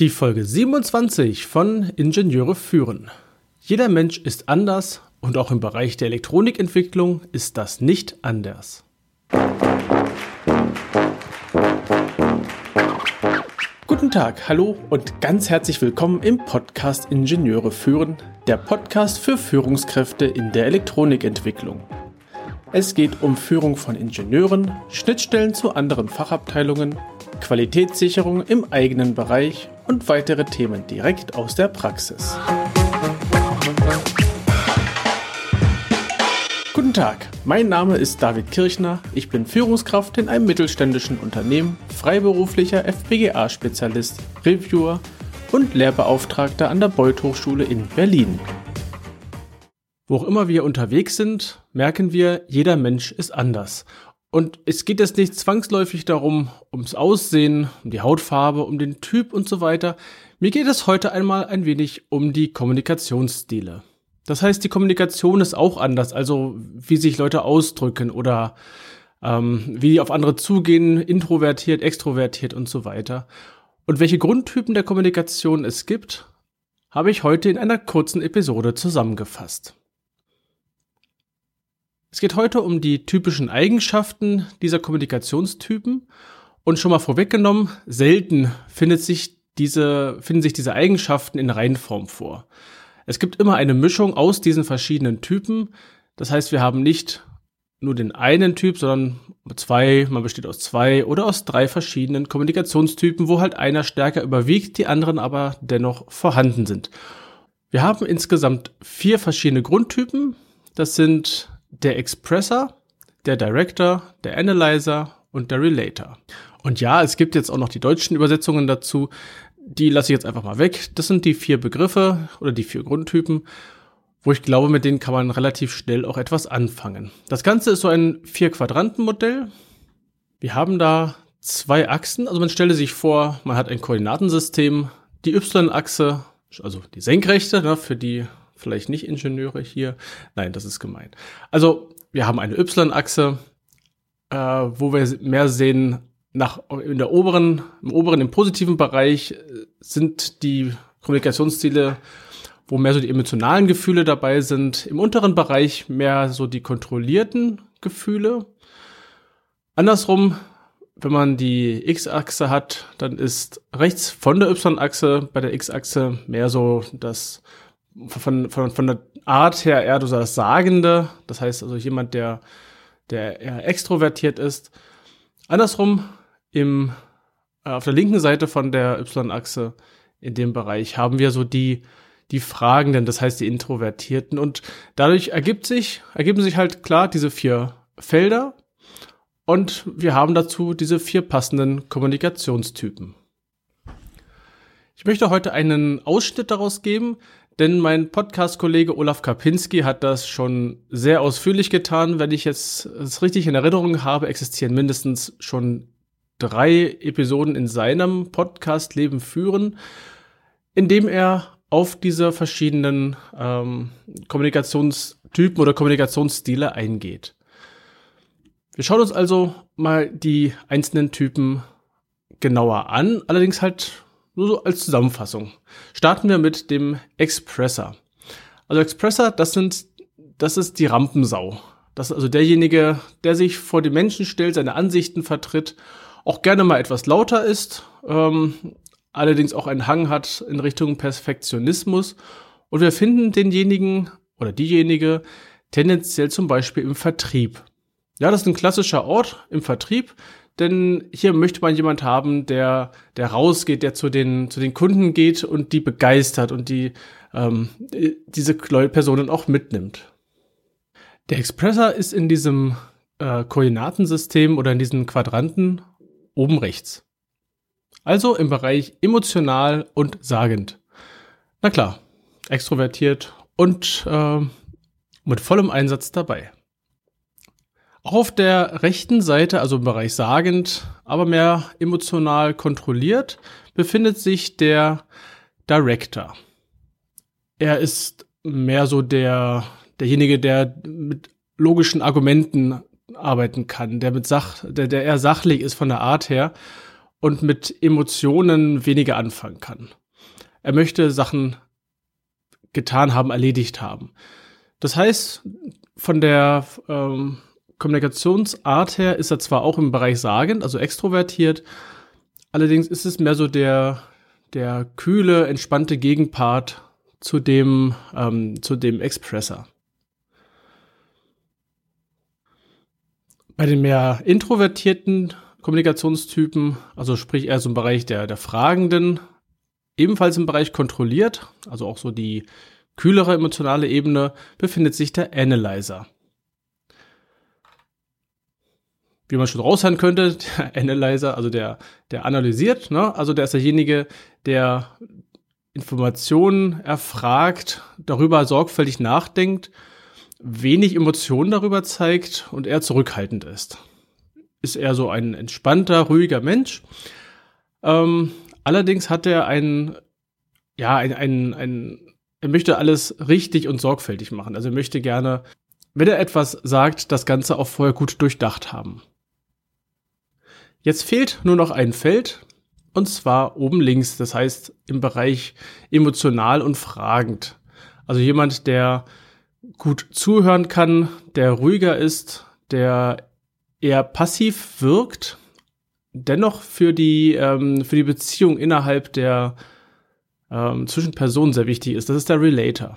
Die Folge 27 von Ingenieure führen. Jeder Mensch ist anders und auch im Bereich der Elektronikentwicklung ist das nicht anders. Guten Tag, hallo und ganz herzlich willkommen im Podcast Ingenieure führen, der Podcast für Führungskräfte in der Elektronikentwicklung. Es geht um Führung von Ingenieuren, Schnittstellen zu anderen Fachabteilungen, Qualitätssicherung im eigenen Bereich und weitere Themen direkt aus der Praxis. Guten Tag, mein Name ist David Kirchner, ich bin Führungskraft in einem mittelständischen Unternehmen, freiberuflicher FPGA-Spezialist, Reviewer und Lehrbeauftragter an der Beuth Hochschule in Berlin. Wo auch immer wir unterwegs sind, merken wir, jeder Mensch ist anders. Und es geht jetzt nicht zwangsläufig darum, ums Aussehen, um die Hautfarbe, um den Typ und so weiter. Mir geht es heute einmal ein wenig um die Kommunikationsstile. Das heißt, die Kommunikation ist auch anders, also wie sich Leute ausdrücken oder ähm, wie die auf andere zugehen, introvertiert, extrovertiert und so weiter. Und welche Grundtypen der Kommunikation es gibt, habe ich heute in einer kurzen Episode zusammengefasst. Es geht heute um die typischen Eigenschaften dieser Kommunikationstypen und schon mal vorweggenommen, selten findet sich diese, finden sich diese Eigenschaften in Reihenform vor. Es gibt immer eine Mischung aus diesen verschiedenen Typen. Das heißt, wir haben nicht nur den einen Typ, sondern zwei, man besteht aus zwei oder aus drei verschiedenen Kommunikationstypen, wo halt einer stärker überwiegt, die anderen aber dennoch vorhanden sind. Wir haben insgesamt vier verschiedene Grundtypen. Das sind der Expressor, der Director, der Analyzer und der Relator. Und ja, es gibt jetzt auch noch die deutschen Übersetzungen dazu. Die lasse ich jetzt einfach mal weg. Das sind die vier Begriffe oder die vier Grundtypen, wo ich glaube, mit denen kann man relativ schnell auch etwas anfangen. Das Ganze ist so ein Vier-Quadranten-Modell. Wir haben da zwei Achsen. Also man stelle sich vor, man hat ein Koordinatensystem. Die Y-Achse, also die Senkrechte, ne, für die vielleicht nicht Ingenieure hier. Nein, das ist gemein. Also wir haben eine Y-Achse, äh, wo wir mehr sehen, nach in der oberen, im oberen, im positiven Bereich äh, sind die Kommunikationsziele, wo mehr so die emotionalen Gefühle dabei sind. Im unteren Bereich mehr so die kontrollierten Gefühle. Andersrum, wenn man die X-Achse hat, dann ist rechts von der Y-Achse bei der X-Achse mehr so das von, von, von der Art her eher so das Sagende, das heißt also jemand, der, der eher extrovertiert ist. Andersrum, im, äh, auf der linken Seite von der Y-Achse in dem Bereich haben wir so die, die Fragenden, das heißt die Introvertierten. Und dadurch ergibt sich, ergeben sich halt klar diese vier Felder. Und wir haben dazu diese vier passenden Kommunikationstypen. Ich möchte heute einen Ausschnitt daraus geben, denn mein Podcast-Kollege Olaf Kapinski hat das schon sehr ausführlich getan. Wenn ich jetzt es richtig in Erinnerung habe, existieren mindestens schon drei Episoden in seinem Podcast Leben führen, in dem er auf diese verschiedenen ähm, Kommunikationstypen oder Kommunikationsstile eingeht. Wir schauen uns also mal die einzelnen Typen genauer an, allerdings halt nur so als Zusammenfassung. Starten wir mit dem Expressor. Also Expressor, das sind, das ist die Rampensau. Das ist also derjenige, der sich vor die Menschen stellt, seine Ansichten vertritt, auch gerne mal etwas lauter ist, ähm, allerdings auch einen Hang hat in Richtung Perfektionismus. Und wir finden denjenigen oder diejenige tendenziell zum Beispiel im Vertrieb. Ja, das ist ein klassischer Ort im Vertrieb, denn hier möchte man jemand haben, der, der rausgeht, der zu den, zu den Kunden geht und die begeistert und die ähm, diese Personen auch mitnimmt. Der Expressor ist in diesem äh, Koordinatensystem oder in diesen Quadranten oben rechts. Also im Bereich emotional und sagend. Na klar, extrovertiert und äh, mit vollem Einsatz dabei. Auf der rechten Seite, also im Bereich sagend, aber mehr emotional kontrolliert, befindet sich der Director. Er ist mehr so der, derjenige, der mit logischen Argumenten arbeiten kann, der mit Sach, der, der eher sachlich ist von der Art her und mit Emotionen weniger anfangen kann. Er möchte Sachen getan haben, erledigt haben. Das heißt, von der ähm, Kommunikationsart her ist er zwar auch im Bereich sagend, also extrovertiert, allerdings ist es mehr so der, der kühle, entspannte Gegenpart zu dem, ähm, zu dem Expresser. Bei den mehr introvertierten Kommunikationstypen, also sprich eher so im Bereich der, der Fragenden, ebenfalls im Bereich kontrolliert, also auch so die kühlere emotionale Ebene, befindet sich der Analyzer. Wie man schon raushören könnte, der Analyzer, also der, der analysiert, ne? also der ist derjenige, der Informationen erfragt, darüber sorgfältig nachdenkt wenig Emotionen darüber zeigt und eher zurückhaltend ist. Ist er so ein entspannter, ruhiger Mensch. Ähm, allerdings hat er einen, ja, ein, ein, ein, er möchte alles richtig und sorgfältig machen. Also er möchte gerne, wenn er etwas sagt, das Ganze auch vorher gut durchdacht haben. Jetzt fehlt nur noch ein Feld, und zwar oben links, das heißt im Bereich emotional und fragend. Also jemand, der gut zuhören kann, der ruhiger ist, der eher passiv wirkt, dennoch für die, ähm, für die Beziehung innerhalb der ähm, zwischen Personen sehr wichtig ist. Das ist der Relator.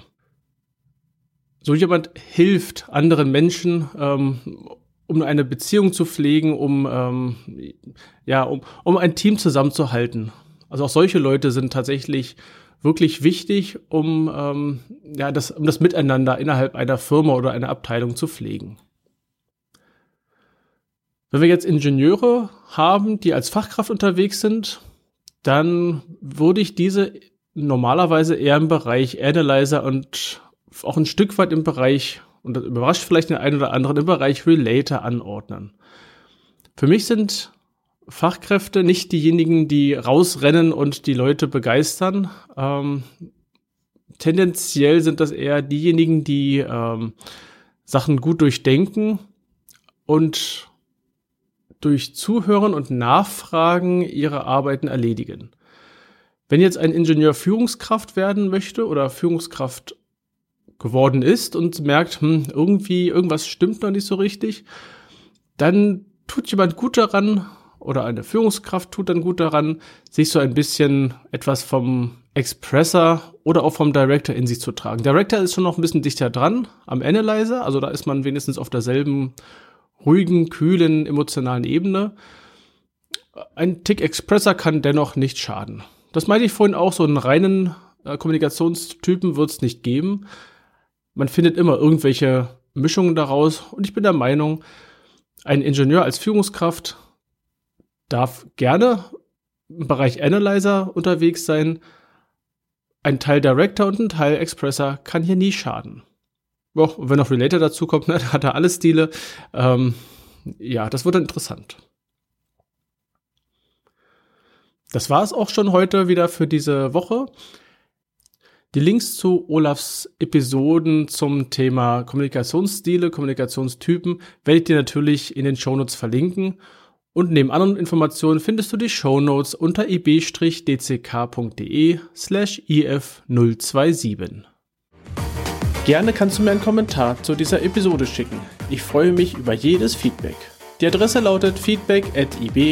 So jemand hilft anderen Menschen, ähm, um eine Beziehung zu pflegen, um, ähm, ja, um, um ein Team zusammenzuhalten. Also auch solche Leute sind tatsächlich wirklich wichtig, um, ähm, ja, das, um das Miteinander innerhalb einer Firma oder einer Abteilung zu pflegen. Wenn wir jetzt Ingenieure haben, die als Fachkraft unterwegs sind, dann würde ich diese normalerweise eher im Bereich Analyzer und auch ein Stück weit im Bereich, und das überrascht vielleicht den einen oder anderen, im Bereich Relator anordnen. Für mich sind Fachkräfte, nicht diejenigen, die rausrennen und die Leute begeistern. Ähm, tendenziell sind das eher diejenigen, die ähm, Sachen gut durchdenken und durch Zuhören und Nachfragen ihre Arbeiten erledigen. Wenn jetzt ein Ingenieur Führungskraft werden möchte oder Führungskraft geworden ist und merkt, hm, irgendwie irgendwas stimmt noch nicht so richtig, dann tut jemand gut daran, oder eine Führungskraft tut dann gut daran, sich so ein bisschen etwas vom Expressor oder auch vom Director in sich zu tragen. Director ist schon noch ein bisschen dichter dran am Analyzer, also da ist man wenigstens auf derselben ruhigen, kühlen, emotionalen Ebene. Ein Tick Expressor kann dennoch nicht schaden. Das meinte ich vorhin auch, so einen reinen äh, Kommunikationstypen wird es nicht geben. Man findet immer irgendwelche Mischungen daraus und ich bin der Meinung, ein Ingenieur als Führungskraft darf gerne im Bereich Analyzer unterwegs sein. Ein Teil Director und ein Teil Expressor kann hier nie schaden. Auch wenn noch Relator dazu kommt, ne, hat er alle Stile. Ähm, ja, das wird interessant. Das war es auch schon heute wieder für diese Woche. Die Links zu Olafs Episoden zum Thema Kommunikationsstile, Kommunikationstypen werde ich dir natürlich in den Shownotes verlinken. Und neben anderen Informationen findest du die Show Notes unter ib-dck.de slash if027. Gerne kannst du mir einen Kommentar zu dieser Episode schicken. Ich freue mich über jedes Feedback. Die Adresse lautet feedback at ib-dck.de.